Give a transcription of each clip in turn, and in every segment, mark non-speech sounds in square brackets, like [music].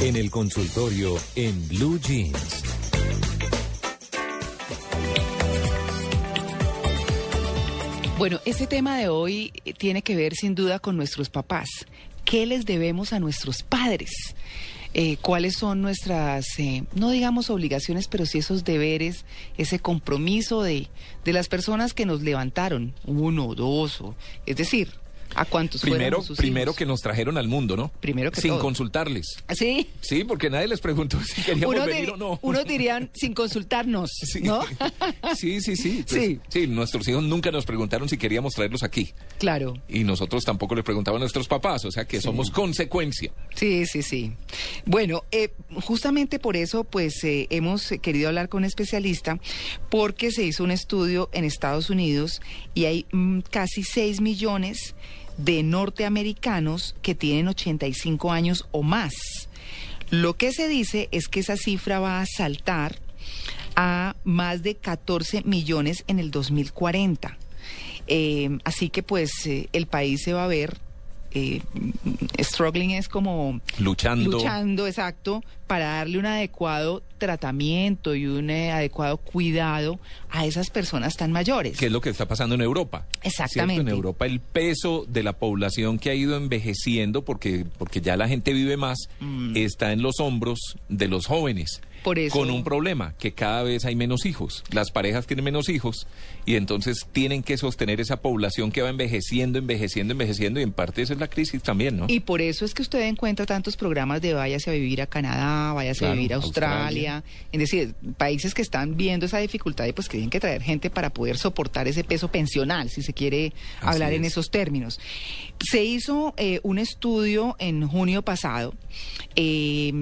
En el consultorio en Blue Jeans. Bueno, este tema de hoy tiene que ver sin duda con nuestros papás. ¿Qué les debemos a nuestros padres? Eh, ¿Cuáles son nuestras, eh, no digamos obligaciones, pero sí esos deberes, ese compromiso de, de las personas que nos levantaron, uno, dos, o, es decir, ¿A cuántos primero, sus primero hijos? que nos trajeron al mundo, ¿no? Primero que Sin todo. consultarles. ¿Sí? Sí, porque nadie les preguntó si queríamos Unos, venir o no. unos [laughs] dirían sin consultarnos, Sí. ¿no? [laughs] sí, sí, sí. Pues, Sí. sí, nuestros hijos nunca nos preguntaron si queríamos traerlos aquí. claro. Y nosotros tampoco les preguntamos a nuestros papás, o sea que somos consecuencia. Sí, sí, sí. Bueno, eh, justamente por eso, pues eh, hemos querido hablar con un especialista, porque se hizo un estudio en Estados Unidos y hay mm, casi 6 millones de norteamericanos que tienen 85 años o más. Lo que se dice es que esa cifra va a saltar a más de 14 millones en el 2040. Eh, así que pues eh, el país se va a ver, eh, struggling es como Luchando. luchando, exacto, para darle un adecuado tratamiento y un eh, adecuado cuidado a esas personas tan mayores. que es lo que está pasando en Europa. Exactamente. ¿Cierto? En Europa el peso de la población que ha ido envejeciendo, porque, porque ya la gente vive más, está en los hombros de los jóvenes. Por eso- Con un problema, que cada vez hay menos hijos. Las parejas tienen menos hijos y entonces tienen que sostener esa población que va envejeciendo, envejeciendo, envejeciendo y en parte esa es la crisis también, ¿no? Y por eso es que usted encuentra tantos programas de váyase a vivir a Canadá, váyase Claro, a vivir a Australia, es decir, países que están viendo esa dificultad y pues que tienen que traer gente para poder soportar ese peso pensional, si se quiere Así hablar en es. esos términos. Se hizo eh, un estudio en junio pasado eh,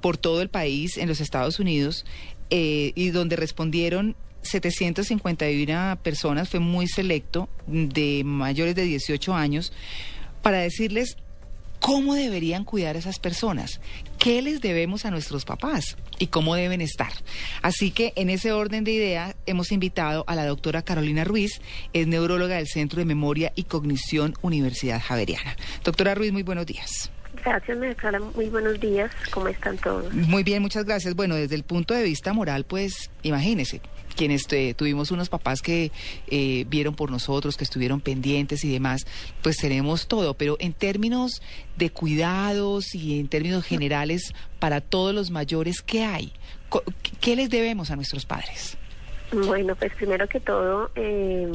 por todo el país, en los Estados Unidos, eh, y donde respondieron 751 personas, fue muy selecto, de mayores de 18 años, para decirles cómo deberían cuidar a esas personas, qué les debemos a nuestros papás y cómo deben estar. Así que en ese orden de ideas hemos invitado a la doctora Carolina Ruiz, es neuróloga del Centro de Memoria y Cognición Universidad Javeriana. Doctora Ruiz, muy buenos días. Gracias, maestra. Muy buenos días. ¿Cómo están todos? Muy bien, muchas gracias. Bueno, desde el punto de vista moral, pues imagínese, quienes eh, tuvimos unos papás que eh, vieron por nosotros, que estuvieron pendientes y demás, pues tenemos todo, pero en términos de cuidados y en términos generales para todos los mayores, ¿qué hay? ¿Qué les debemos a nuestros padres? Bueno, pues primero que todo, eh,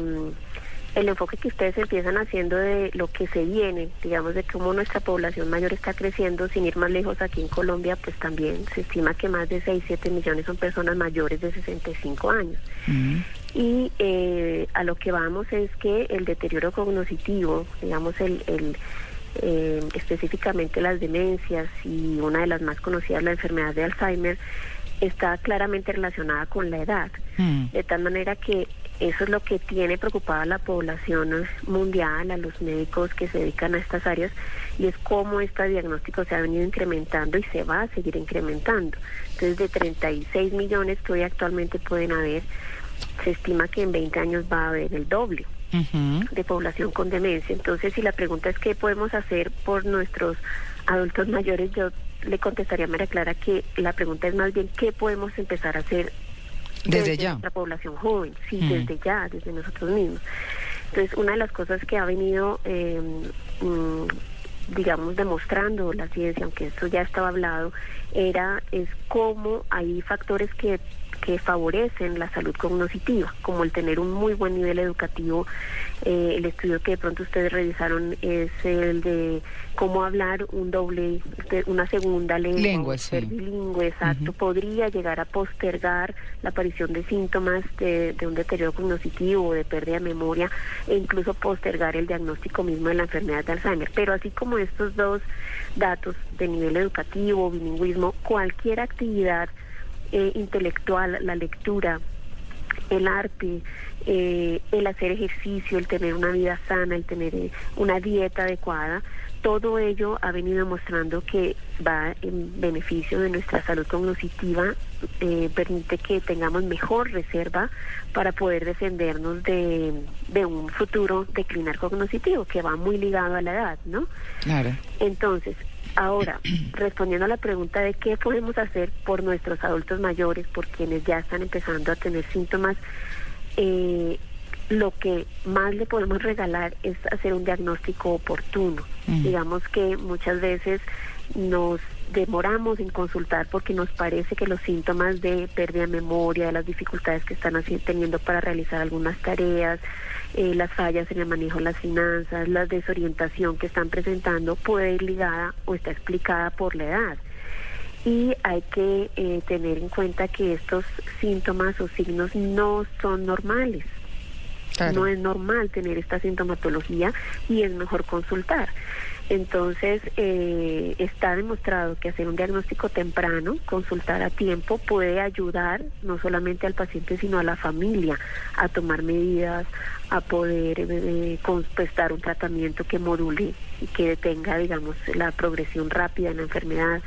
el enfoque que ustedes empiezan haciendo de lo que se viene, digamos, de cómo nuestra población mayor está creciendo, sin ir más lejos aquí en Colombia, pues también se estima que más de 6, 7 millones son personas mayores de 65 años. Y eh, a lo que vamos es que el deterioro cognitivo, digamos, el, el, eh, específicamente las demencias y una de las más conocidas, la enfermedad de Alzheimer, está claramente relacionada con la edad. Mm. De tal manera que eso es lo que tiene preocupada a la población mundial, a los médicos que se dedican a estas áreas, y es cómo este diagnóstico se ha venido incrementando y se va a seguir incrementando. Entonces, de 36 millones que hoy actualmente pueden haber, se estima que en 20 años va a haber el doble de población con demencia. Entonces, si la pregunta es qué podemos hacer por nuestros adultos [laughs] mayores, yo le contestaría a María Clara que la pregunta es más bien qué podemos empezar a hacer Desde ya. nuestra población joven, sí, Mm. desde ya, desde nosotros mismos. Entonces, una de las cosas que ha venido, eh, mm, digamos, demostrando la ciencia, aunque esto ya estaba hablado, era es cómo hay factores que que favorecen la salud cognitiva, como el tener un muy buen nivel educativo. Eh, el estudio que de pronto ustedes revisaron es el de cómo hablar un doble, de- una segunda lengua, Lengua, sí. ser bilingüe, exacto, podría llegar a postergar la aparición de síntomas de, de un deterioro cognitivo o de pérdida de memoria e incluso postergar el diagnóstico mismo de la enfermedad de Alzheimer. Pero así como estos dos datos de nivel educativo, bilingüismo, cualquier actividad eh, intelectual, la lectura, el arte, eh, el hacer ejercicio, el tener una vida sana, el tener eh, una dieta adecuada, todo ello ha venido mostrando que va en beneficio de nuestra salud cognitiva, eh, permite que tengamos mejor reserva para poder defendernos de, de un futuro declinar cognitivo que va muy ligado a la edad, ¿no? Claro. Entonces, Ahora, respondiendo a la pregunta de qué podemos hacer por nuestros adultos mayores, por quienes ya están empezando a tener síntomas, eh, lo que más le podemos regalar es hacer un diagnóstico oportuno. Digamos que muchas veces nos demoramos en consultar porque nos parece que los síntomas de pérdida de memoria, de las dificultades que están teniendo para realizar algunas tareas, eh, las fallas en el manejo de las finanzas, la desorientación que están presentando puede ir ligada o está explicada por la edad. Y hay que eh, tener en cuenta que estos síntomas o signos no son normales. No es normal tener esta sintomatología y es mejor consultar. Entonces, eh, está demostrado que hacer un diagnóstico temprano, consultar a tiempo, puede ayudar no solamente al paciente, sino a la familia a tomar medidas, a poder eh, prestar un tratamiento que module y que detenga, digamos, la progresión rápida en la enfermedad.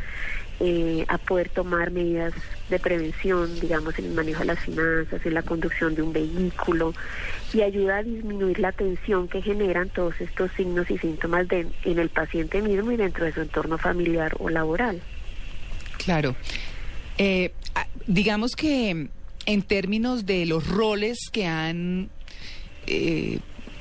Eh, a poder tomar medidas de prevención, digamos, en el manejo de las finanzas, en la conducción de un vehículo y ayuda a disminuir la tensión que generan todos estos signos y síntomas de, en el paciente mismo y dentro de su entorno familiar o laboral. Claro. Eh, digamos que en términos de los roles que han eh,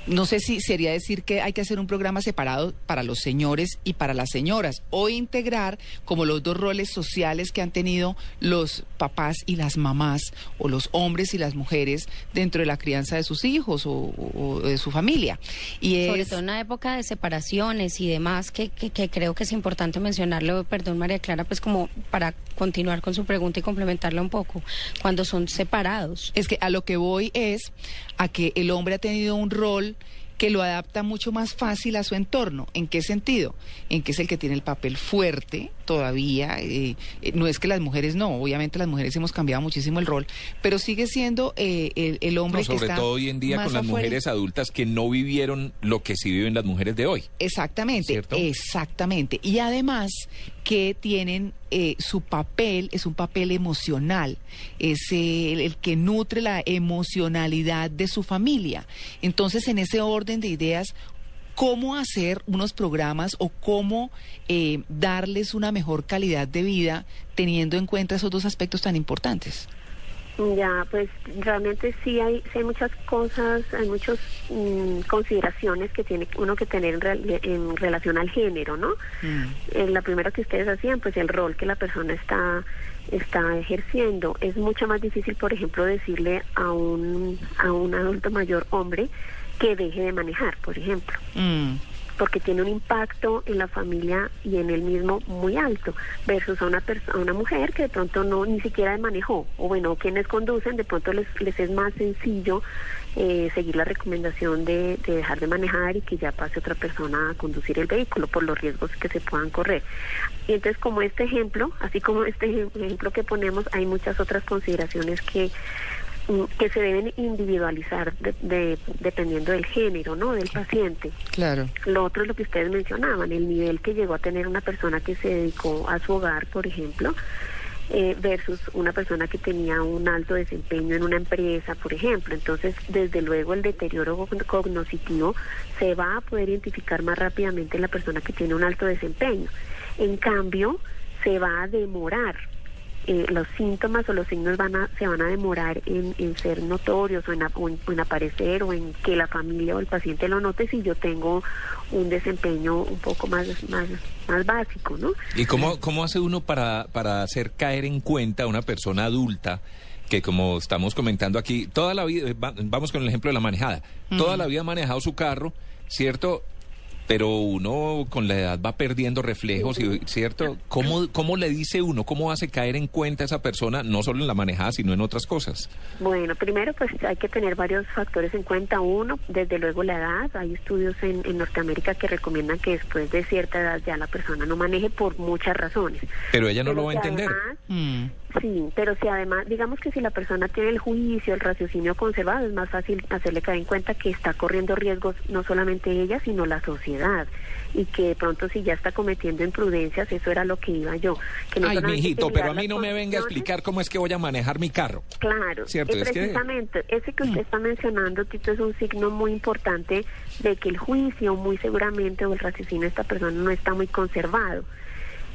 no sé si sería decir que hay que hacer un programa separado para los señores y para las señoras, o integrar como los dos roles sociales que han tenido los papás y las mamás, o los hombres y las mujeres dentro de la crianza de sus hijos o, de su familia. Y Sobre todo en una época de separaciones y demás, que, que, creo que es importante mencionarlo, perdón María Clara, pues como para continuar con su pregunta y complementarla un poco, cuando son separados. Es que a lo que voy es a que el hombre ha tenido un rol que lo adapta mucho más fácil a su entorno. ¿En qué sentido? En que es el que tiene el papel fuerte todavía. Eh, no es que las mujeres no, obviamente las mujeres hemos cambiado muchísimo el rol, pero sigue siendo eh, el, hombre sobre todo hoy en día con las mujeres adultas que no vivieron lo que sí viven las mujeres de hoy. Exactamente, exactamente. Y además que tienen su papel, es un papel emocional, es el, que nutre la emocionalidad de su familia. Entonces, en ese orden de ideas, cómo hacer unos programas o cómo eh, darles una mejor calidad de vida teniendo en cuenta esos dos aspectos tan importantes. Ya, pues realmente sí hay, hay muchas cosas, hay muchas mm, consideraciones que tiene uno que tener en, relación al género, ¿no? Mm. Eh, la primera que ustedes hacían, pues el rol que la persona está está ejerciendo. Es mucho más difícil, por ejemplo, decirle a un, a un adulto mayor hombre que deje de manejar, por ejemplo. Mm. Porque tiene un impacto en la familia y en él mismo muy alto, versus a una persona, una mujer que de pronto no ni siquiera manejó, o bueno, quienes conducen, de pronto les, les es más sencillo eh, seguir la recomendación de, de, dejar de manejar y que ya pase otra persona a conducir el vehículo por los riesgos que se puedan correr. Y entonces, como este ejemplo, así como este ejemplo que ponemos, hay muchas otras consideraciones que que se deben individualizar de, dependiendo del género, ¿no? Del paciente. Claro. Lo otro es lo que ustedes mencionaban, el nivel que llegó a tener una persona que se dedicó a su hogar, por ejemplo, eh, versus una persona que tenía un alto desempeño en una empresa, por ejemplo. Entonces, desde luego, el deterioro cognitivo se va a poder identificar más rápidamente en la persona que tiene un alto desempeño. En cambio, se va a demorar eh, los síntomas o los signos van a, se van a demorar en, ser notorios o en, aparecer o en que la familia o el paciente lo note si yo tengo un desempeño un poco más, más, más básico, ¿no? ¿Y cómo, cómo hace uno para, para hacer caer en cuenta a una persona adulta? que como estamos comentando aquí, toda la vida, vamos con el ejemplo de la manejada, toda la vida ha manejado su carro, ¿cierto? Pero uno con la edad va perdiendo reflejos, ¿cierto? ¿Cómo, ¿Cómo le dice uno, cómo hace caer en cuenta a esa persona, no solo en la manejada, sino en otras cosas? Bueno, primero pues hay que tener varios factores en cuenta. Uno, desde luego la edad. Hay estudios en, Norteamérica que recomiendan que después de cierta edad ya la persona no maneje por muchas razones. Pero ella no lo va a entender. Mm. Sí, pero si además, digamos que si la persona tiene el juicio, el raciocinio conservado, es más fácil hacerle caer en cuenta que está corriendo riesgos no solamente ella, sino la sociedad. Y que de pronto si ya está cometiendo imprudencias, eso era lo que iba yo. Que Ay, mijito, pero a mí no me venga a explicar cómo es que voy a manejar mi carro. Claro, ¿Cierto? Es precisamente, ese que usted está mencionando, Tito, es un signo muy importante de que el juicio muy seguramente o el raciocinio de esta persona no está muy conservado.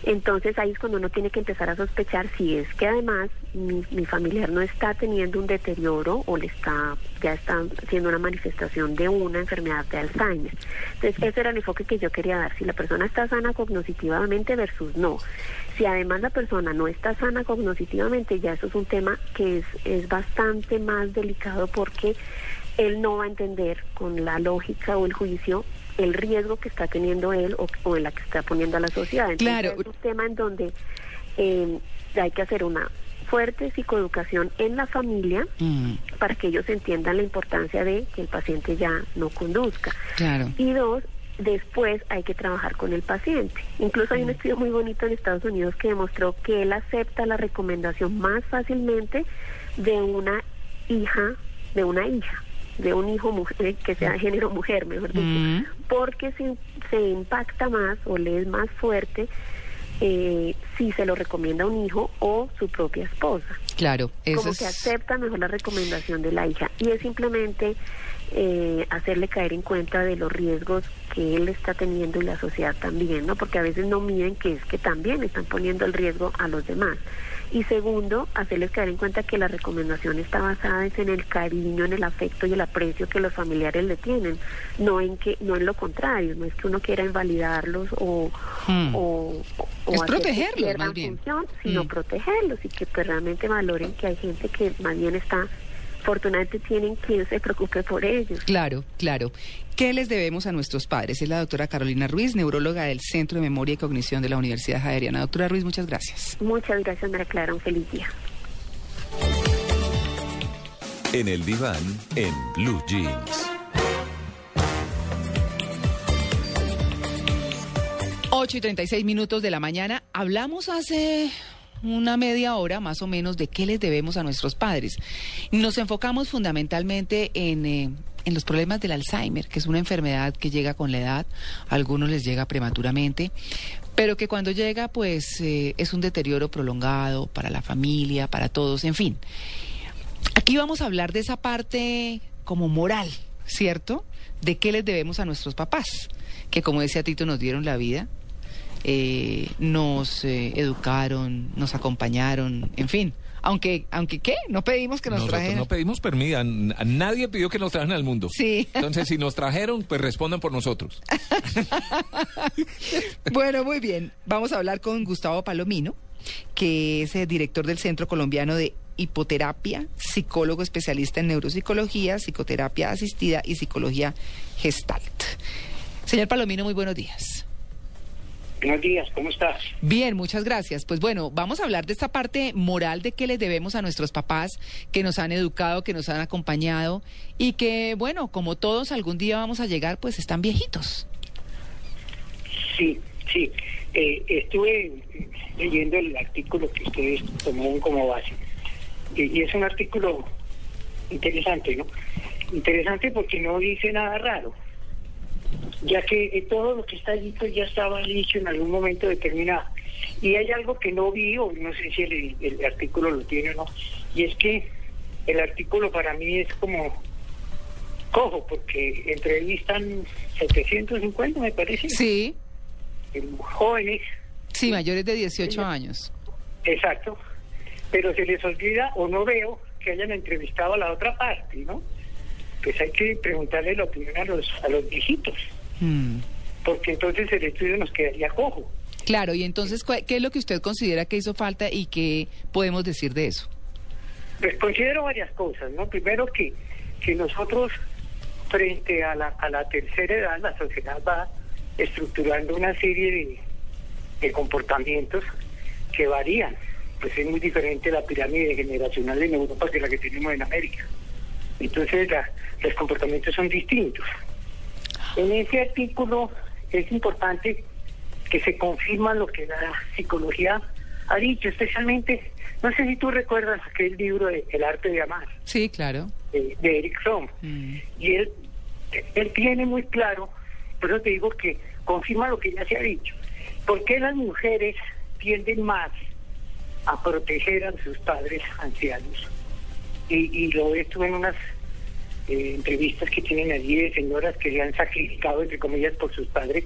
Entonces ahí es cuando uno tiene que empezar a sospechar si es que además mi, mi, familiar no está teniendo un deterioro o le está ya está haciendo una manifestación de una enfermedad de Alzheimer. Entonces ese era el enfoque que yo quería dar, si la persona está sana cognitivamente versus no. Si además la persona no está sana cognitivamente, ya eso es un tema que es, es bastante más delicado porque él no va a entender con la lógica o el juicio el riesgo que está teniendo él o, o en la que está poniendo a la sociedad. Entonces, Claro. Es un tema en donde eh, hay que hacer una fuerte psicoeducación en la familia Mm, para que ellos entiendan la importancia de que el paciente ya no conduzca. claro. Y dos, después hay que trabajar con el paciente. Incluso hay un estudio muy bonito en Estados Unidos que demostró que él acepta la recomendación más fácilmente de una hija, de una hija, de un hijo mujer, que sea de género mujer, mejor dicho, Mm. porque se, se impacta más o le es más fuerte eh, si se lo recomienda un hijo o su propia esposa. Claro, eso como es... que acepta mejor la recomendación de la hija. Y es simplemente eh, hacerle caer en cuenta de los riesgos que él está teniendo y la sociedad también, ¿no? Porque a veces no miden que es que también están poniendo el riesgo a los demás. Y segundo, hacerles caer en cuenta que la recomendación está basada en el cariño, en el afecto y el aprecio que los familiares le tienen, no en que no en lo contrario, no es que uno quiera invalidarlos o Hmm. o, o Es protegerlos, más bien. función, sino Mm. protegerlos y que pues, realmente valoren que hay gente que más bien está, afortunadamente tienen quien se preocupe por ellos. Claro, claro. ¿Qué les debemos a nuestros padres? Es la doctora Carolina Ruiz, neuróloga del Centro de Memoria y Cognición de la Universidad Javeriana. Doctora Ruiz, muchas gracias. Muchas gracias, María Clara, un feliz día. En el diván, en Blue Jeans. 8 y 36 minutos de la mañana. Hablamos hace una media hora más o menos de qué les debemos a nuestros padres. Nos enfocamos fundamentalmente en, eh, en los problemas del Alzheimer, que es una enfermedad que llega con la edad, a algunos les llega prematuramente, pero que cuando llega pues eh, es un deterioro prolongado para la familia, para todos, en fin. Aquí vamos a hablar de esa parte como moral, ¿cierto? De qué les debemos a nuestros papás, que como decía Tito nos dieron la vida, eh, nos eh, educaron, nos acompañaron, en fin. Aunque, aunque ¿qué? No pedimos que nos Nosotros trajeran. no pedimos permiso, nadie pidió que nos trajeran al mundo. Sí. Entonces, si nos trajeron, pues respondan por nosotros. [laughs] Bueno, muy bien. Vamos a hablar con Gustavo Palomino, que es el director del Centro Colombiano de Hipoterapia, psicólogo especialista en neuropsicología, psicoterapia asistida y psicología gestalt. Señor Palomino, muy buenos días. Buenos días, ¿cómo estás? Bien, muchas gracias. Pues bueno, vamos a hablar de esta parte moral de qué les debemos a nuestros papás que nos han educado, que nos han acompañado y que, bueno, como todos algún día vamos a llegar, pues están viejitos. Sí, sí. Eh, estuve leyendo el artículo que ustedes tomaron como base. Y, y es un artículo interesante, ¿no? Interesante porque no dice nada raro. Ya que eh, todo lo que está allí pues, ya estaba dicho en algún momento determinado. Y hay algo que no vi, o no sé si el, el artículo lo tiene o no, y es que el artículo para mí es como cojo, porque entrevistan 750, me parece. Sí, jóvenes, sí, mayores de 18 años. exacto, pero se les olvida o no veo que hayan entrevistado a la otra parte, ¿no? Pues hay que preguntarle la opinión a los, a los viejitos, Mm. porque entonces el estudio nos quedaría cojo. Claro, y entonces, ¿cuál- ¿qué es lo que usted considera que hizo falta y qué podemos decir de eso? Pues considero varias cosas, ¿no? Primero que, que nosotros, frente a la, a la tercera edad, la sociedad va estructurando una serie de, de comportamientos que varían. Pues es muy diferente la pirámide generacional en Europa que la que tenemos en América. Entonces la- los comportamientos son distintos. En ese artículo es importante que se confirma lo que la psicología ha dicho, especialmente, no sé si tú recuerdas aquel libro de El arte de amar, Sí, claro. de, de Eric Fromm, Mm. y él, él tiene muy claro, por eso te digo que confirma lo que ya se ha dicho, por qué las mujeres tienden más a proteger a sus padres ancianos. Y, y lo ves tú en unas eh, entrevistas que tienen allí de señoras que se han sacrificado, entre comillas, por sus padres,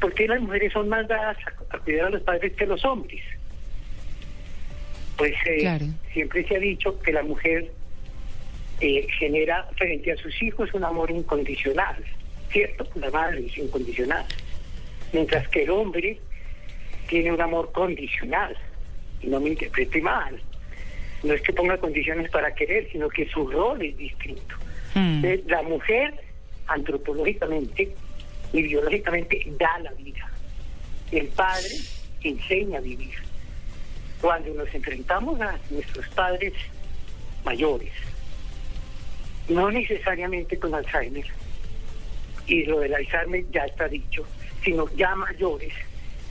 ¿Por qué las mujeres son más dadas a, a cuidar a los padres que los hombres? Pues eh, Claro. siempre se ha dicho que la mujer eh, genera frente a sus hijos un amor incondicional, ¿cierto? La madre es incondicional. Mientras que el hombre tiene un amor condicional. Y no me interprete mal. No es que ponga condiciones para querer, sino que su rol es distinto. Mm. La mujer, antropológicamente y biológicamente, da la vida. El padre enseña a vivir. Cuando nos enfrentamos a nuestros padres mayores, no necesariamente con Alzheimer, y lo del Alzheimer ya está dicho, sino ya mayores,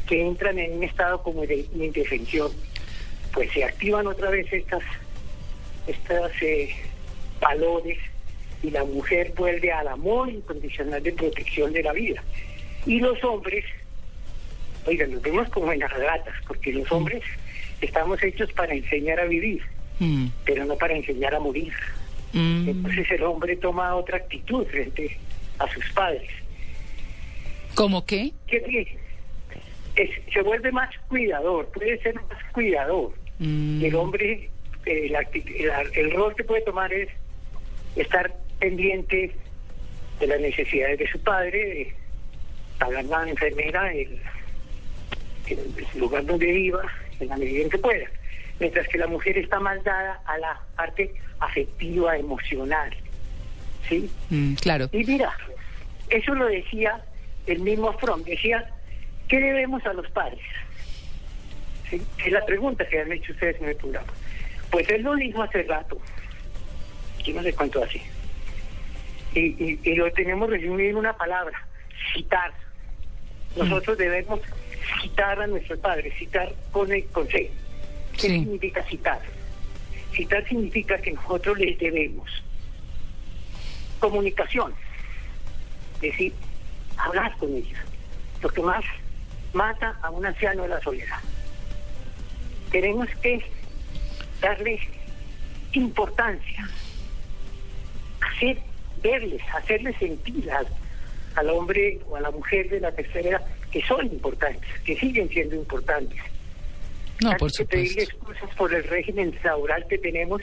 que entran en un estado como de indefensión, pues se activan otra vez estas, estas eh, valores y la mujer vuelve al amor incondicional de protección de la vida. Y los hombres, oigan, nos vemos como en las ratas, porque los hombres estamos hechos para enseñar a vivir, Mm. pero no para enseñar a morir. Mm. Entonces el hombre toma otra actitud frente a sus padres. ¿Cómo qué? ¿Qué? Es- se vuelve más cuidador, puede ser más cuidador. Mm. El hombre, eh, la la- el rol que puede tomar es estar pendiente de las necesidades de su padre, de pagar la enfermera, el, el lugar donde viva, en la medida en que pueda. Mientras que la mujer está más dada a la parte afectiva, emocional. ¿Sí? Mm, claro. Y mira, eso lo decía el mismo Fromm, decía, ¿qué debemos a los padres? ¿Sí? Es la pregunta que han hecho ustedes en el programa. Pues él lo dijo hace rato, yo no sé cuánto así, y, y, y lo tenemos resumido en una palabra, citar. Nosotros debemos citar a nuestros padres, citar con el consejo. ¿Qué Sí. significa citar? Citar significa que nosotros les debemos comunicación, es decir, hablar con ellos. Lo que más mata a un anciano es la soledad. Tenemos que darle importancia, hacer, verles, hacerles sentir al, al hombre o a la mujer de la tercera edad que son importantes, que siguen siendo importantes. No, Hay por que supuesto. cosas por el régimen laboral que tenemos,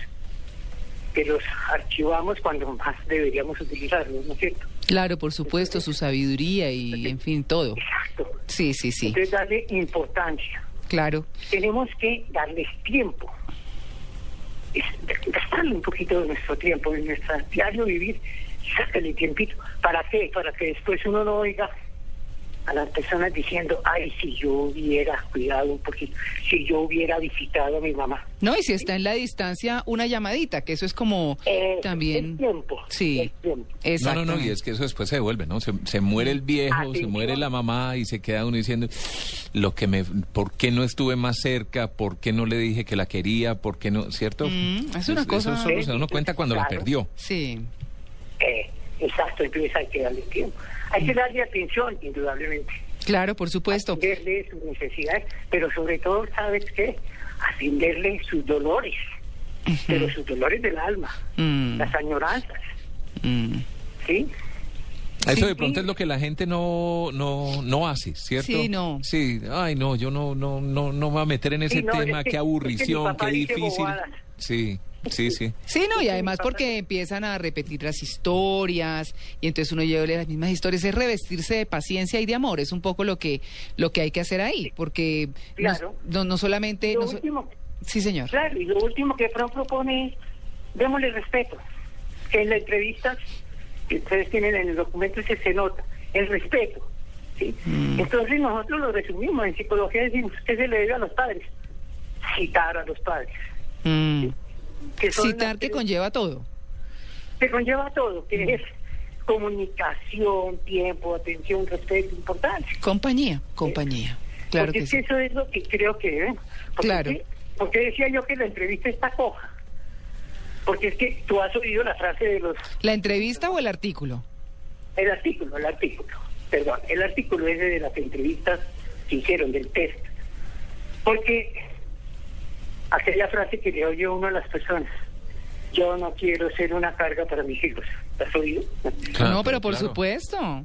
que los archivamos cuando más deberíamos utilizarlos, ¿no es cierto? Claro, por supuesto, su sabiduría y, en fin, todo. Exacto. Sí, sí, sí. Entonces darle importancia. Claro. Tenemos que darles tiempo. Es gastarle un poquito de nuestro tiempo, en nuestro diario vivir, sácale tiempito. ¿Para qué? Para que después uno no oiga a las personas diciendo, ay, si yo hubiera cuidado un poquito, si yo hubiera visitado a mi mamá. No, y si está en la distancia, una llamadita, que eso es como Eh, también... El tiempo. Sí, el tiempo. No, no, no, y es que eso después se devuelve, ¿no? Se, se muere el viejo, se Atención. muere la mamá y se queda uno diciendo, lo que me, ¿por qué no estuve más cerca? ¿Por qué no le dije que la quería? ¿Por qué no? ¿Cierto? Mm, es una cosa- Eso solo se da uno cuenta cuando la perdió. Sí. Eh, exacto, entonces hay que darle tiempo. Hay que darle atención, indudablemente. Claro, por supuesto. Atenderle sus necesidades, pero sobre todo, ¿sabes qué? Atenderle sus dolores, pero sus dolores del alma, Mm, las añoranzas, mm. ¿sí? Eso Sí. de pronto es lo que la gente no, no, no hace, ¿cierto? Sí, no. Sí, ay, no, yo no, no, no, no me voy a meter en ese Sí, no, es tema, que- qué es que aburrición, papá qué difícil. bobadas. Sí, sí, sí. Sí, no, y Sí, además porque empiezan a repetir las historias y entonces uno lleva las mismas historias, es revestirse de paciencia y de amor, es un poco lo que lo que hay que hacer ahí, porque no- Claro. no, no solamente... Lo no so- último, sí, señor. claro, y lo último que Fran propone es, démosle respeto. Que en la entrevista que ustedes tienen en el documento ese se nota, el respeto. ¿sí? Mm. Entonces nosotros lo resumimos, en psicología decimos, ¿qué se le debe a los padres? Citar a los padres. Mm. Que son Citar que conlleva todo. que conlleva todo, que es comunicación, tiempo, atención, respeto, importancia. Compañía, compañía. Claro porque que es sí. que eso es lo que creo que. Porque Claro. es que- porque decía yo que la entrevista está coja. Porque es que tú has oído la frase de los... ¿La entrevista o el artículo? El artículo, el artículo, perdón, el artículo ese de las entrevistas que hicieron del test. Porque aquella frase que le oye uno a las personas, yo no quiero ser una carga para mis hijos. ¿La has oído? Claro, no, pero por claro. supuesto.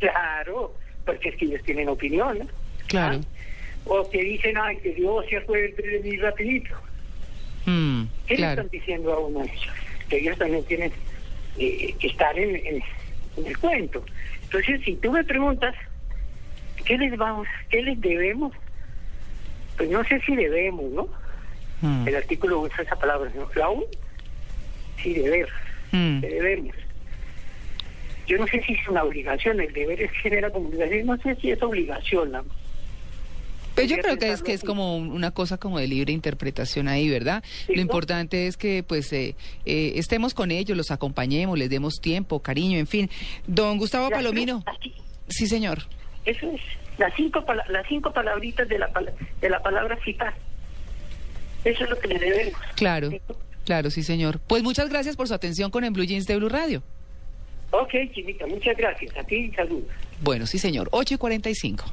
Claro, porque es que ellos tienen opinión, ¿no? Claro. ¿Ah? O que dicen, ay, que Dios se acuerde de mí rapidito. Mm, ¿Qué le claro. están diciendo a uno ellos? Que ellos también tienen eh, que estar en, en- en el cuento. Entonces, si tú me preguntas, ¿qué les vamos, qué les debemos? Pues no sé si debemos, ¿no? Mm, El artículo usa esa palabra, ¿no? La aún, sí, deber, mm. debemos. Yo no sé si es una obligación, el deber es genera como obligación, no sé si es obligación. ¿no? Pues yo creo que es que es como un- una cosa como de libre interpretación ahí, ¿verdad? Lo importante es que pues eh, eh, estemos con ellos, los acompañemos, les demos tiempo, cariño, en fin. Don Gustavo Palomino. Sí, señor. Eso es, las cinco, las cinco palabritas de la, de la palabra citar. Eso es lo que le debemos. Claro, claro, sí, señor. Pues muchas gracias por su atención con En Blue Jeans de Blue Radio. Ok, Chinita, muchas gracias. A ti, saludos. Bueno, sí, señor. 8 y 45.